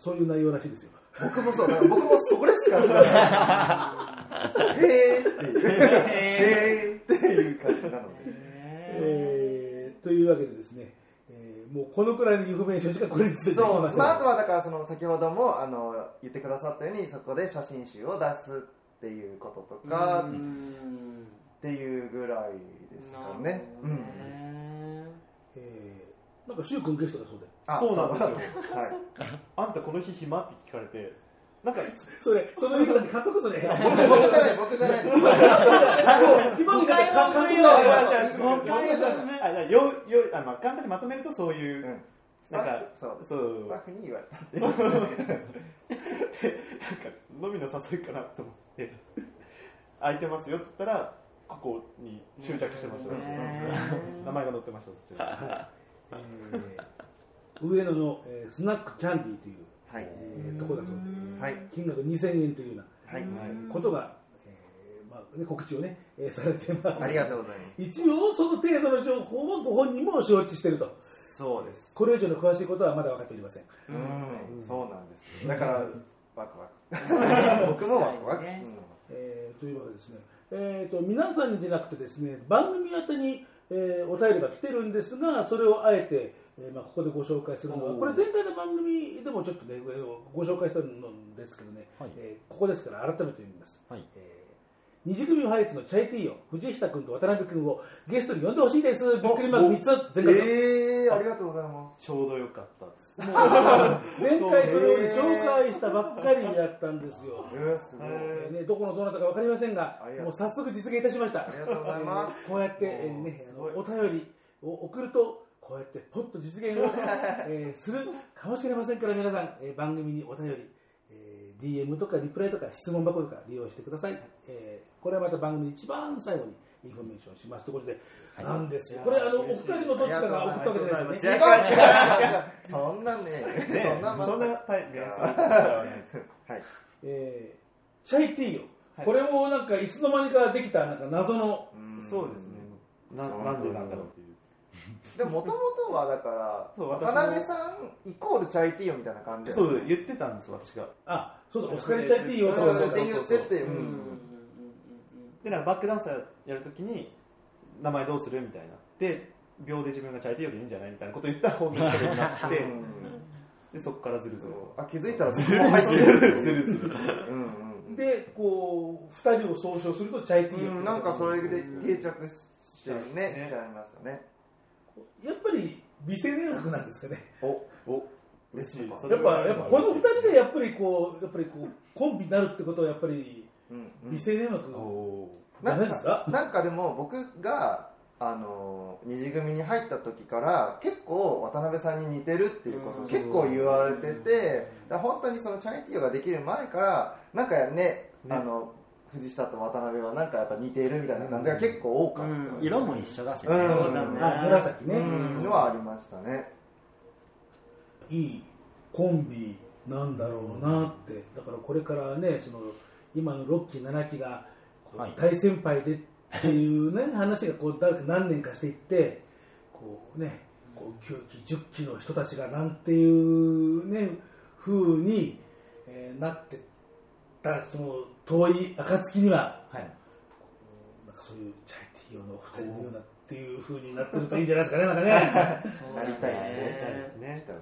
ーそういう内容らしいですよ。僕もそうだ。から僕もそこでしか知らない。へーっていう。へーっていう感じなのでえー。というわけでですね、えーもうこのくらいのインフォメーションしかこれについてできそう、ません。まあ、あとはだからその先ほどもあの言ってくださったようにそこで写真集を出すっっていうこととかっていうぐらいですかね。うん。えー、なんか柊君ゲストだそうで。あそうなんですよ。はい。たこの日暇って聞かれて、なんか、それ、その言い方で監督それ。僕じゃない、僕じゃない。よよあまあ簡単にまとめるとそういう、うん。なんかそう。そう。スタッフに言われた。なんか飲みの誘いかなと思って空いてますよって言ったらここに執着してました、名前が載ってましたそちらえー 上野の、えースナックキャンディーという、はい。えーところだそうで、はい。金額2000円というような、はい。えーことが、えーまあね、告知をね、えーされてます。ありがとうございます。一応その程度の情報はご本人も承知していると。そうです。これ以上の詳しいことはまだ分かっておりません。うん、そうなんです。だから、ワクワク。僕もワクワク。ねうんえーというわけですね、えー、と皆さんにじゃなくてですね番組宛てに、えーお便りが来てるんですがそれをあえて、えーまあ、ここでご紹介するのはこれ前回の番組でもちょっとねご紹介したんですけどね、はい。えーここですから改めて読みます、はい。えー二次組ファイツのチャイティーよ藤下君と渡辺君をゲストに呼んでほしいです。びっくりマーク3つ全開えー、ありがとうございまちょうどよかったです。前回それを紹介したばっかりだったんですよ。す。えー、すごい。えーね、どこのどなたか分かりませんがもう早速実現いたしました。ありがとうございます。えーこうやって、えーね、お便りを送るとこうやってポッと実現を、えーするかもしれませんから皆さん、えー番組にお便り、えー DM とかリプライとか質問箱とか利用してください、えーこれはまた番組の一番最後にインフォメーションします。ということで、なんですよ。これあのお二人のどっちかが送ったわけじゃないですよね。違う違う違う。そんなんね、そんなまそんなタイプはい。えーチャイティーよ、これもなんかいつの間にかできたなんか謎の。うん。そうですね。ななんでなんだろうでもともとはだから、そ渡辺さんイコールチャイティーよみたいな感じそう言ってたんです私が。あそうだオスカリチャイティーよそうそうって言ってて、ううんん。でなんかバックダンサーやるときに名前どうするみたいな。で秒で自分がチャイティーよりいいんじゃないみたいなことを言ったら本人それになってでそこからずるずるとあ、気づいたら僕も入ってる。ずるずるうんうんでこう2人を総称するとチャイティーよってうん。なんかそれで定着してね、しね。ちゃいましたね。やっぱり美声音楽なんですかね。お、お嬉しい。そやっぱやっぱこの2人でやっぱりこうやっぱりこうコンビになるってことはやっぱりうん美声音楽おじゃないですか？なんかでも僕があの二次組に入った時から結構渡辺さんに似てるっていうことを結構言われててだから本当にそのチャイティーができる前からなんかね。あの藤下と渡辺はなんかやっぱ似てるみたいな感じが結構多かった、うん。色も一緒だしね、うん。そうだね。あ紫ね、うん。のはありましたね。いいコンビなんだろうなって。だからこれからねその今の6期7期が大先輩でっていうね 話がこう誰か何年かしていってこうねこう9期10期の人たちがなんていうね風に、えーなってったその遠い暁にははい。なんかそういうチャイティー用のお二人のようなっていう風になってるといいんじゃないですかねなんかね。なりたいやりたいね。ですね人が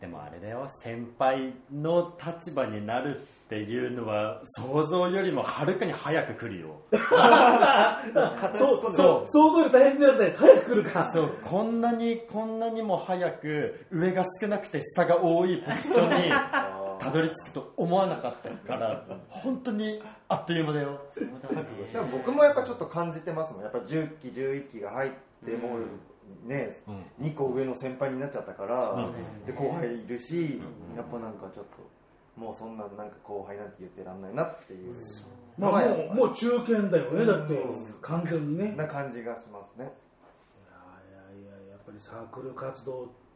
でもあれだよ先輩の立場になるっていうのは想像よりもはるかに早く来るよ。そうそう想像より大変じゃなくて早く来るか。そうこんなにこんなにも早く上が少なくて下が多いポジションに たどり着くと思わなかったから本当にあっという間だよ。でも僕もやっぱちょっと感じてますもん。やっぱ10期11期が入ってもうね、うん。2個上の先輩になっちゃったから、うんで後輩いるし、やっぱなんかちょっともうそんななんか後輩なんて言ってらんないなっていう。まあまあもうもう中堅だよねだって完全にね。いやな感じがしますね。いやいややっぱりサークル活動って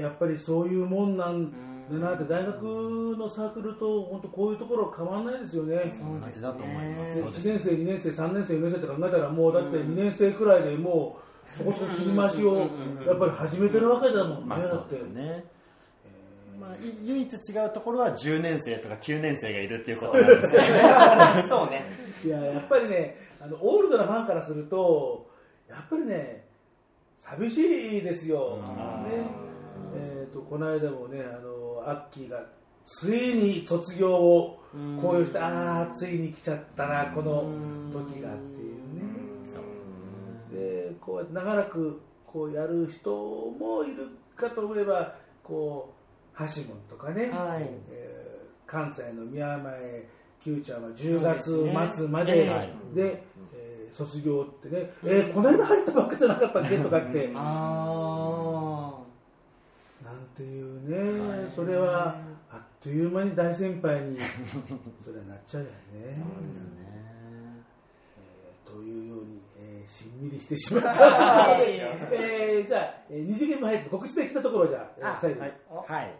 やっぱりそういうもんなんだなって大学のサークルと本当こういうところ変わんないですよね。同じだと思います。1年生2年生3年生4年生って考えたらもうだって2年生くらいでもうそこそこ切り回しをやっぱり始めてるわけだもんねまあそだって。ね。まあ、い唯一違うところは10年生とか9年生がいるっていうことなんですね。そうね。いややっぱりねあのオールドなファンからするとやっぱりね寂しいですよ、ねえー、とこの間もねあのアッキーがついに卒業をこういうしてああついに来ちゃったなこの時がっていうね。でこうやって長らくこうやる人もいるかと思えばこう橋本とかね、はい。えー関西の宮前 Q ちゃんは10月末までですねはいで、えー卒業ってね、えーこの間入ったばっかじゃなかったっけ？とかってあなんていうね、それはあっという間に大先輩に それはなっちゃうよね。えーというように、えーしんみりしてしまった えーじゃあ、えー二次元も入って告知的なところをじゃあ、えー最後に、はい。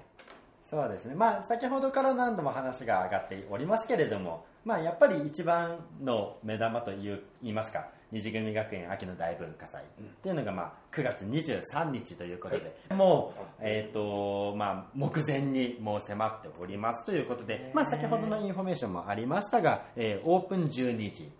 そうですね。まあ、先ほどから何度も話が上がっておりますけれども、まあ、やっぱり一番の目玉という言いますか、二次組学園秋の大文化祭。っていうのが、まあ、9月23日ということで、もう、えっ、と、まあ、目前にもう迫っておりますということで、まあ、先ほどのインフォメーションもありましたが、えーオープン12時、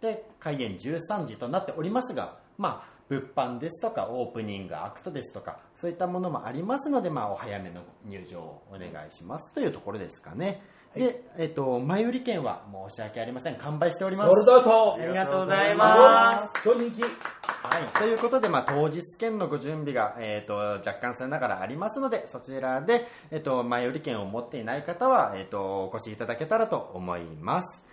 で、開演13時となっておりますが、まあ、物販ですとかオープニングアクトですとかそういったものもありますので、まあ、お早めの入場をお願いしますというところですかね、で、えっと前売り券は申し訳ありません。完売しております。ありがとうございます。超人気。はい、ということで、まあ、当日券のご準備が、えー、と若干さながらありますのでそちらで、えー、と前売り券を持っていない方は、えー、とお越しいただけたらと思います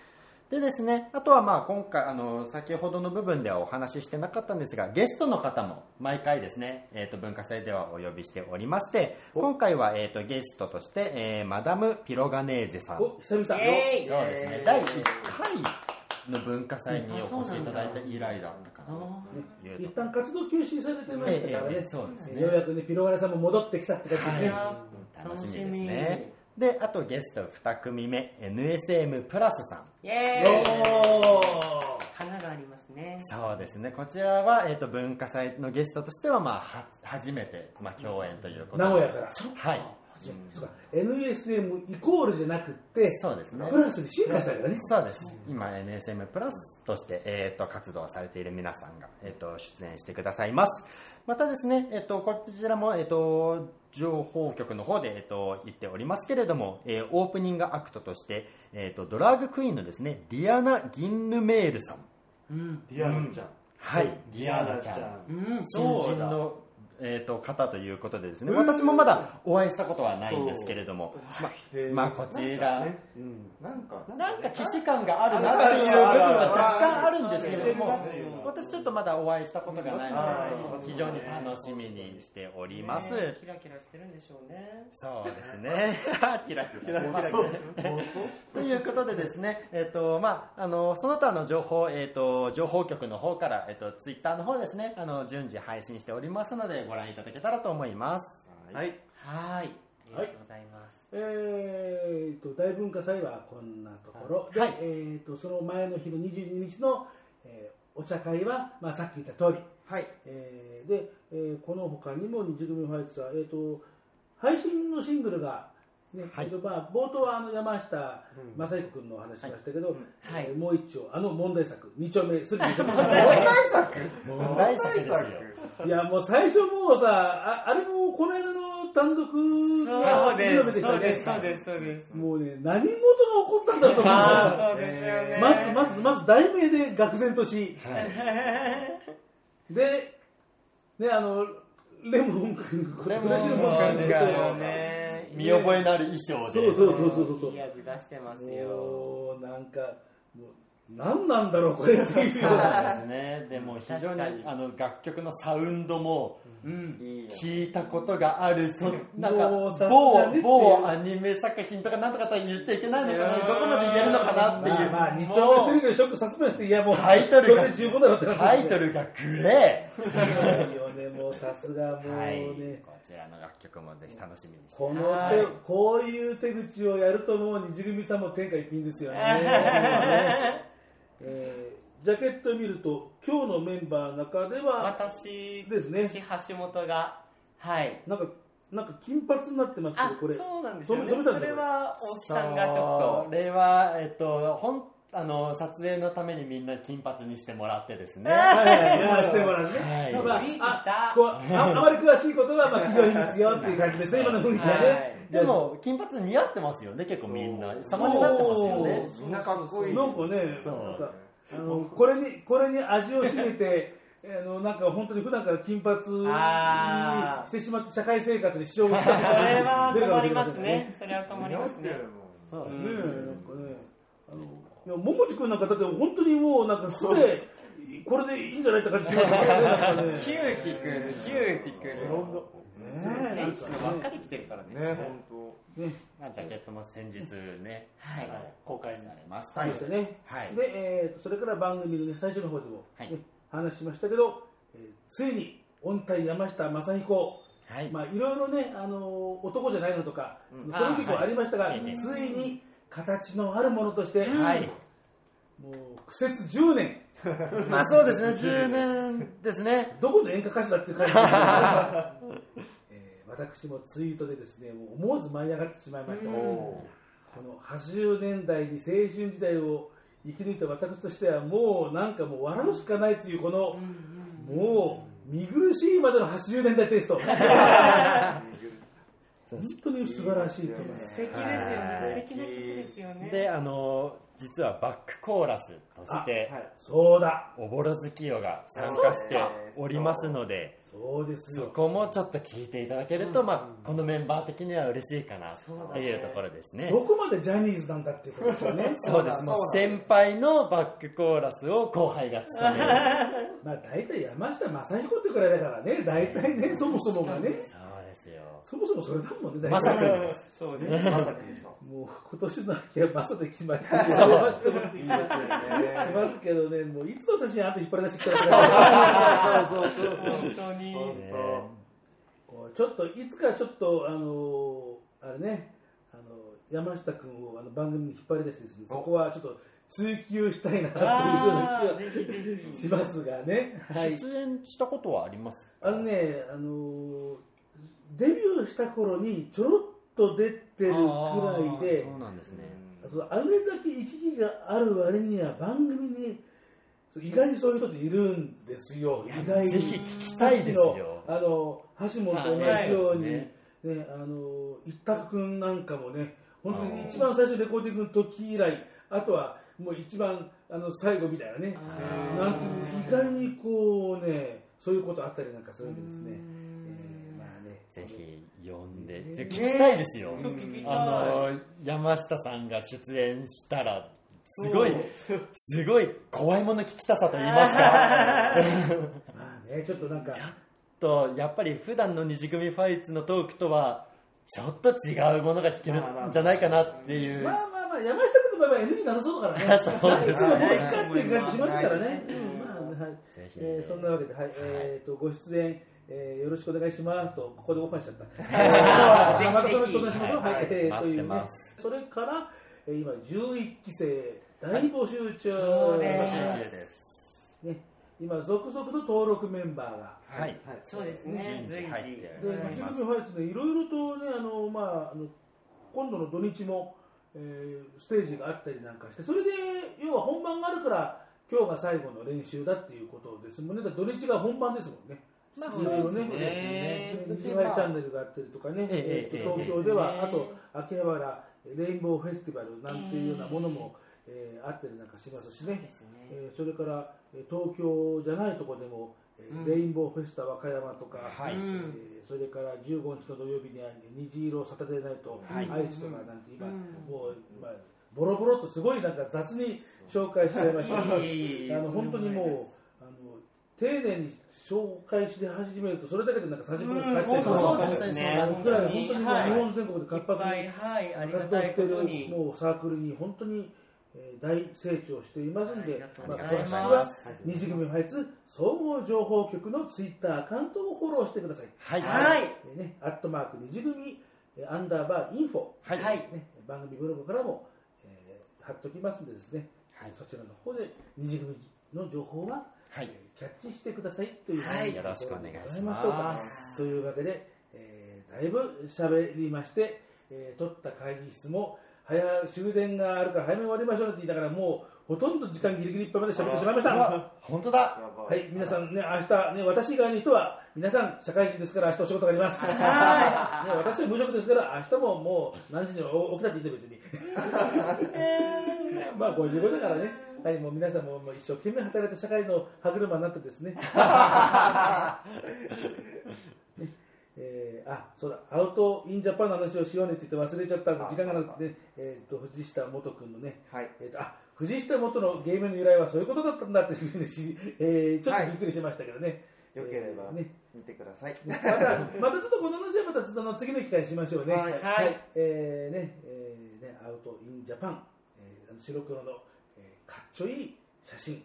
でですね、あとはまあ今回あの先ほどの部分ではお話ししてなかったんですがゲストの方も毎回ですね、えー、と文化祭ではお呼びしておりまして今回は、えー、とゲストとして、えーマダム・ピロガネーゼさん。お久々。そうですね、第1回の文化祭にお越しいただいた以来だったかな。一旦活動休止されてましたからね、ええええそうですね。ようやくねピロガレさんも戻ってきたって感じですね、楽しみですねであとゲスト2組目 NSM プラスさん。イエーイ。花がありますね。そうですね。こちらは、えー、と文化祭のゲストとしては、まあ、は初めて、まあ、共演ということで。名古屋から。はいそうか。NSM イコールじゃなくってそうですね。プラスで進化したからね。そうです。今 NSM プラスとして、えー、と活動されている皆さんが、えー、と出演してくださいます。またですね、えー、とこちらも、えー、と情報局の方で、えー、と言っておりますけれども、えーオープニングアクトとして、えー、とドラッグクイーンのですねディアナ・ギンヌメールさん。ディアナちゃん。はい、ディアナちゃん。うん新人の、えー、と方ということでですね。私もまだお会いしたことはないんですけれども、ままあこちら。なんか。なんか、既視感があるなっていう部分は若干あるんですけれども私ちょっとまだお会いしたことがないあので非常に楽しみにしております、ねキラキラしてるんでしょうね。そうですね。キラキラしてます。ということでですね、えっとまあ、あのその他の情報、えっと情報局の方から、えっとツイッターの方ですねあの順次配信しておりますのでご覧いただけたらと思います。はい。はい。ありがとうございます。えー、と大文化祭はこんなところ。で、はい。えー、とその前の日の22日の、えーお茶会は、まあ、さっき言った通り、はい。えーで、えーこの他にも二次組ファイツは、えー、と配信のシングルが、ね。はい。えーとまあ、冒頭はあの山下正彦君のお話ししましたけど、はい。えーもう一丁あの問題作二丁目すぐに出てます問題作。ですよ。いやもう最初もうさああれもこの間の単独がそうです。そうですそうですそうです。もうね何事が起こったんだろう。と思うです。よねまずまずまず題名で愕然とし、で、ね、あの、レモン君、レモン君君がね見覚えのある衣装で。そうそうそうそうそう。いいやつ出してますよ。なんか、もう何なんだろう、これっていうそうな。ですね。でも非常にあの楽曲のサウンドもうん。聞いたことがあるそなんか某にっていう。某アニメ作品とかなんとかとは言っちゃいけないのかな。どこまで言えるのかなっていう、まあまあ、日丁目スリルショックサスペンスって、いやもう、タイトルがタイトルがグレい いよね、もうさすがもうー、はい。ね。こちらの楽曲もぜひ楽しみにして。この手、こういう手口をやるともう二次組さんも天下一品ですよね。えージャケットを見ると今日のメンバーの中では私ですね。橋本がはい。なんかなんか金髪になってますけあどこれ。そうなんですよね。それは大木さんがちょっそれは、えっと、本あの撮影のためにみんな金髪にしてもらってですね。はいはい してもらうね。はい。まああこうああまり詳しいことは、まあ、企業秘密よっていう感じですね、今の雰囲気はね。はい。でも金髪似合ってますよね結構みんな様になってますよね。みんなかっこいいなんかね、そう。なんかあのこれにこれに味を占めて、あのなんか本当に普段から金髪にしてしまって社会生活に支障をきたそれは出るかも困りましれませんすね。それは困りますね。そう。ねえ、なんかね、あの、ももちくんなんかだって本当にもうなんか素で、これでいいんじゃないって感じしますよね。キューティクル、キューティクル。ねばっかり来てるからね。ね本ね、まあジャケットも先日ねはい。公開されました。そうですよね。はい。で、えーと、それから番組のね、最初の方でも、はい。ね話しましたけど、えーついに、音体山下正彦、はい。まあ、いろいろね、あのー男じゃないのとか、うん。そういう時もありましたが、はい。ついに形のあるものとして、はい。もう苦節10年、まあそうですね。10年ですね。どこの演歌歌手だっていう感じですけど、えー私もツイートでですね、もう思わず舞い上がってしまいました。が、この80年代に青春時代を生き抜いた私としては、もうなんかもう笑うしかないという、この、もう見苦しいまでの80年代テイスト。本当に素晴らしいと思います。素敵ですよね。素敵な曲ですよね。であの実はバックコーラスとしてそうだ、おぼろ月夜が参加しておりますのでそうですよ。そこもちょっと聞いていただけると、まあ、このメンバー的には嬉しいかなっていうところですねどこまでジャニーズなんだっていうことですよね。そうですもう先輩のバックコーラスを後輩が務める まあ大体山下正彦ってくらいだからね、大体ね、そもそもがね、そもそもそれだもんね、大まさ体。かですそうです。まさにそうもう今年の秋はまさで決まり山下もってきね。ますけどね、もういつの写真あんた引っ張り出してきたら。そうそうそうそう。本当に。ちょっといつかちょっとあのあれね。あの山下君をあの番組に引っ張り出してですねそこはちょっと追求したいなというような気がひ。しますがね。はい。出演したことはありますあのねあのデビューした頃にちょろっと出てるくらいでそうなんですね。あれだけ一時がある割には番組に意外にそういう人っているんですよ。意外に。ぜひ聞きたいですよ。あの橋本と同じように、はいねあの一択君なんかもね本当に一番最初レコーディングの時以来あとはもう一番あの最後みたいなね。なんていうの意外にこうねそういうことあったりなんかするんでですねぜひ呼んで、で聞きたいですよ、あの山下さんが出演したらすごいすごい怖いもの聞きたさと言いますか。まあねちょっとなんか。とやっぱり普段の二次組ファイツのトークとはちょっと違うものが聞けるんじゃないかなっていう、まあまあまあ山下君の場合は NG なさそうだからねそうですねもういいかっていう感じしますからね、うんまあはいぜひえーそんなわけで、はいえー、とご出演、えーよろしくお願いしますとここでオファーしちゃった。まはい。はい。えー待というね。ってます。それから、えー今11期生大募集中、募集中です。ね、今続々と登録メンバーが。はい、そうですね。随時。順次入ってで、はい一組ファイツね、いろいろとね、あの、まあ、あの、今度の土日も、えーステージがあったりなんかして、それで、要は本番があるから、今日が最後の練習だっていうことですもんね。だから土日が本番ですもんね。まあいろいろね。そうですねで日前チャンネルがあったりとかね、ええ。えー東京では、ええあと、秋葉原レインボーフェスティバルなんていうようなものも、えーあったりなんかしますしね。ね。えーそれからえー東京じゃないところでも、えーレインボーフェスタ和歌山とか、はい。えーそれから15日の土曜日には虹色サタデーナイト、はい。愛知とかなんて今、うん。もう今ボロボロとすごいなんか雑に紹介しちゃいましたあの本当にもう丁寧に紹介して始めるとそれだけでなんか30分かかっちゃいそうですね。本当に日本全国で活発に、活動しているもうサークルに本当に、えー大成長していますんで、まあ、詳しくは二次組ファイツ総合情報局のツイッターアカウントをフォローしてください。はい。はい。えーね、アットマーク二次組えーアンダーバーインフォ、はい。はいね、番組ブログからも、えー貼っときますんでですね、そちらの方で二次組の情報は、はい。えーキャッチしてくださいというはい。よろしくお願いします。というわけで、えーだいぶ喋りまして、えー取った会議室も早終電があるから早めに終わりましょうって言いながらもうほとんど時間ギリギリいっぱいまで喋ってしまいました。は本当だ。い。皆さんね明日ね私以外の人は皆さん社会人ですから明日お仕事があります、ね、私は無職ですから明日ももう何時に起きたっていいんで別に。まあ55だからねはいもう皆さんも一生懸命働いて社会の歯車になってですね。ね。えーあそうだ。 OUT IN JAPANの話をしようねって言って忘れちゃったんで時間がなくてね、えー、と藤下元君のね、はい。えーとあ藤下元のゲームの由来はそういうことだったんだっていうふうにし、えーちょっとびっくりしましたけどね、よければえーね。見てください。またまたちょっとこの話はまたちょっと次の機会にしましょうね。はい。はい。えーね。えーね。 OUT IN JAPAN、えー白黒の、ちょいい写真、ね。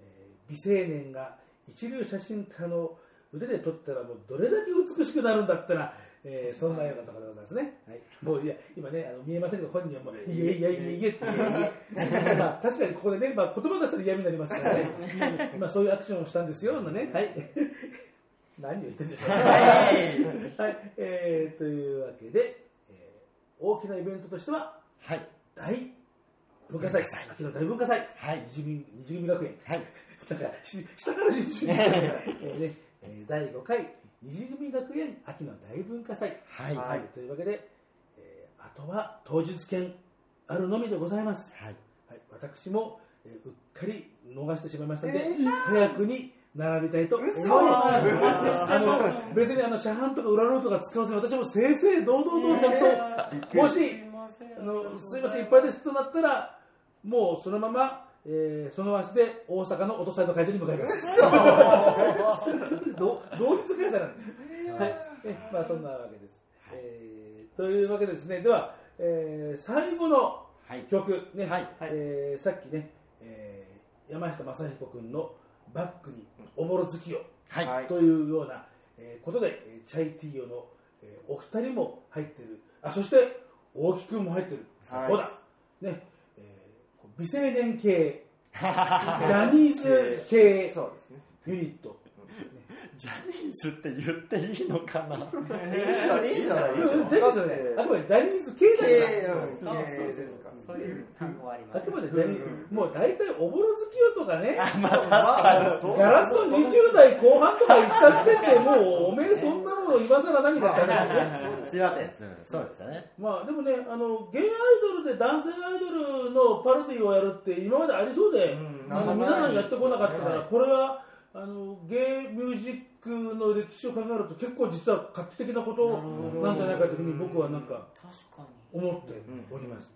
えー美青年が一流写真家の腕で撮ったらもうどれだけ美しくなるんだったら、えーそんなようなところでございますね。はい、もういや今ねあの見えませんけど本人はもういえいえ。いえいえって言え まあ確かにここでね、まあ、言葉出したら嫌味になりますからね。今そういうアクションをしたんですよのね。はい。何を言ってんでしょう。か。はい、えーというわけで、えー大きなイベントとしてははい。大文化祭、秋の大文化祭、はい。西組西組学園、はい。だからし下から西組、えーね。えー第5回西組学園秋の大文化祭、はい。というわけで、えーあとは当日券あるのみでございます。はい。はい、私も、えーうっかり逃してしまいましたので、早くに並びたいと思います。あの別にあの車販とか裏ルートが使わずに私も正々堂々とちゃんと、もしあのすいませんいっぱいですとなったらもうそのまま、えーその足で大阪の落とされの会場に向かいます。ど同日開催なんで、はい。えまあそんなわけです。えーというわけでですね。では、えー最後のはい。曲ね、はい。えーさっきね、えー山下正彦君のバックにおぼろ月をはい。はい。というような、えーことで、えーチャイティーヨの、えーお二人も入ってる。あそして大木君も入ってる、はい。そうだね、えーこう美青年系。ジャニーズ系。そうですね。ユニットジャニーズって言っていいのかな？いいじゃないいいじゃないジャニーズはね。あくまでジャニーズ系だから系そう系ですかそういう単語はあります。あくまでジャニーズ、もう大体おぼろ月よとかね、まあ確かに。ガラスの20代後半とか行った時点でもうおめえそんなもの今更何かって話だよね。すいませんそうですよね。まあでもね、あのゲイアイドルで男性アイドルのパロディをやるって今までありそうで、うん。あの皆さんやってこなかったから、これはあのゲイミュージックの歴史を考えると結構実は画期的なことなんじゃないかというふうに僕はなんか思っております。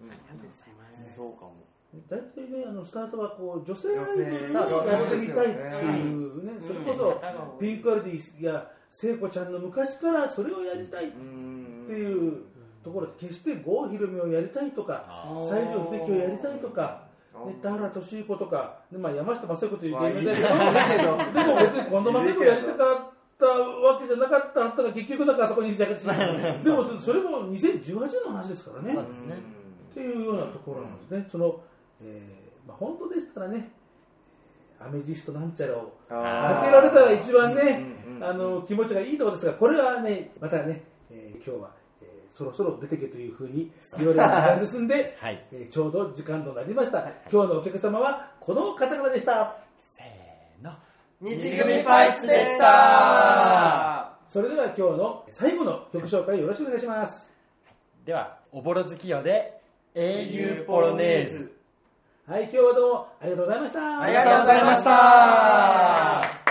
そうかも。大体ね、あのスタートはこう女性アイドル女性をやってみたいっていうね、それこそうん。ピンクアルディや聖子ちゃんの昔からそれをやりたいってうん。いうところで決して郷ひろみをやりたいとか西城秀樹をやりたいとか、ね、田原俊彦とか、ねまあ、山下正彦という芸名だけど、でも別に近藤正彦をやりたかったわけじゃなかったはずだから結局なんかあそこに着地したでもそれも2018年の話ですからね。そうですね。っていうようなところなんですね。その、えーまあ、本当でしたらね、アメジストなんちゃらをあ開けられたら一番ねあの気持ちがいいところですが、これはね、またね、えー今日は、えーそろそろ出てけというふうに言われる時間ですんで、はいえーちょうど時間となりました。今日のお客様はこの方々でした。せーの西組パイツでしたそれでは今日の最後の曲紹介よろしくお願いします。ではおぼろ月夜で英雄ポロネーズはい、今日はどうもありがとうございました。ありがとうございました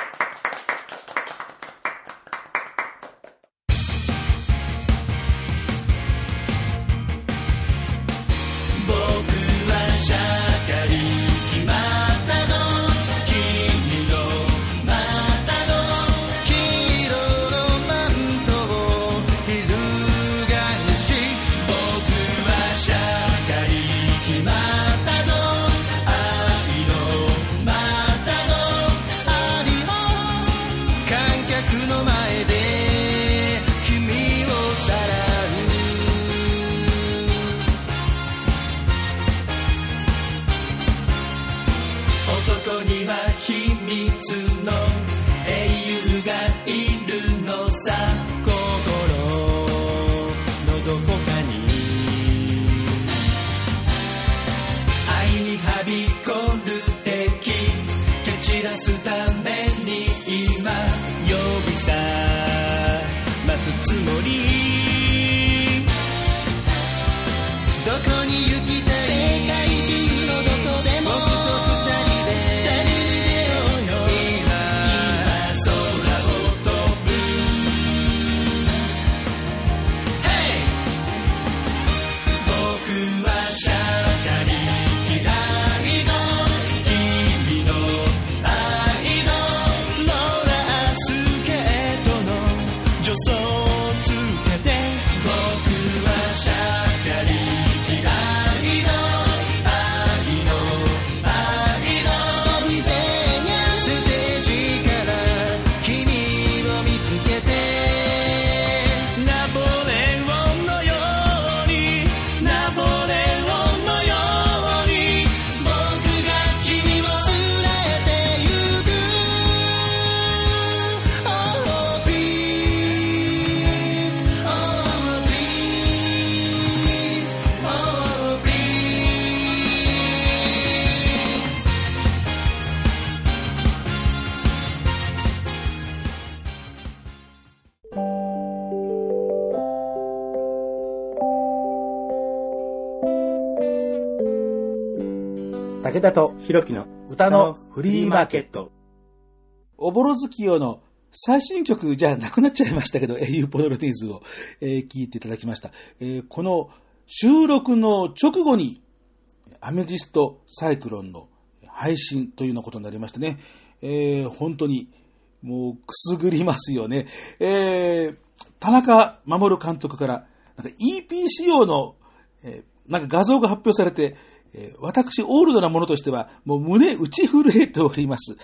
武田とひろきの歌のフリーマーケット。おぼろ月夜の最新曲じゃなくなっちゃいましたけど、英雄ポドルティーズを、えー聞いていただきました。えーこの収録の直後に、アメジストサイクロンの配信というようなことになりましてね、えー本当にもうくすぐりますよね。えー田中守監督から、なんか EP 仕様の、えーなんか画像が発表されて、え私、オールドなものとしては、もう胸打ち震えております。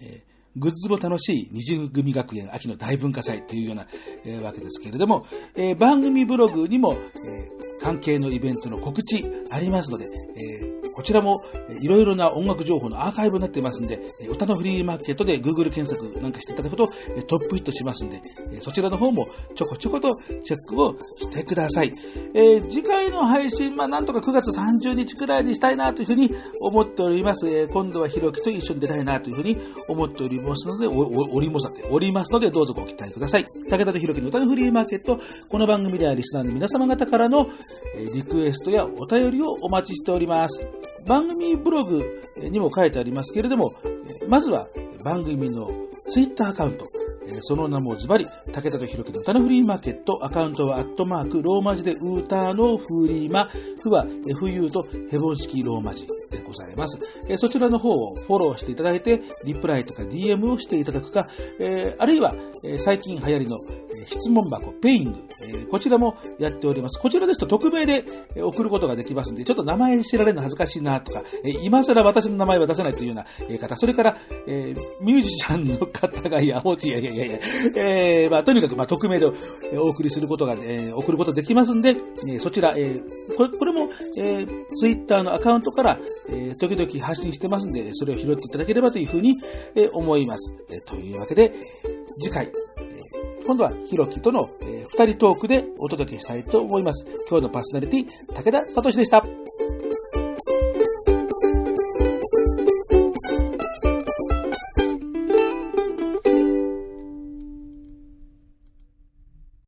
えーグッズも楽しい二重組学園秋の大文化祭というような、えーわけですけれども、えー番組ブログにも、えー関係のイベントの告知ありますので、えーこちらも、いろいろな音楽情報のアーカイブになっていますんで、歌のフリーマーケットで Google 検索なんかしていただくと、トップヒットしますんで、そちらの方もちょこちょことチェックをしてください。えー次回の配信、ま、なんとか9月30日くらいにしたいなというふうに思っております。えー今度はひろきと一緒に出たいなというふうに思っておりますので、お、りもさて、おりますので、どうぞご期待ください。武田とひろきの歌のフリーマーケット、この番組ではリスナーの皆様方からの、リクエストやお便りをお待ちしております。番組ブログにも書いてありますけれども、まずは番組のツイッターアカウント、えその名もズバリ、武田とひろきの歌のフリーマーケット、アカウントはアットマーク、ローマ字でウーターのフリーマ、フは FU とヘボン式ローマ字でございます。えそちらの方をフォローしていただいて、リプライとか DM をしていただくか、えあるいは、え最近流行りの、え質問箱、ペイング、えこちらもやっております。こちらですと匿名でえ送ることができますんで、ちょっと名前知られるの恥ずかしいなとか、え今更私の名前は出せないというようなえ方、それから、えミュージシャンの方が、いや、放置、いやいやいやいや、えーまあ、とにかく、まあ、匿名でお送りすることが、えー送ることできますんで、えーそちら、えーこれこれも、えー、ツイッターのアカウントから、えー時々発信してますんで、それを拾っていただければというふうに、えー思います。えーというわけで、次回、えー今度はひろきとの、えー二人トークでお届けしたいと思います。今日のパーソナリティ、武田聡でした。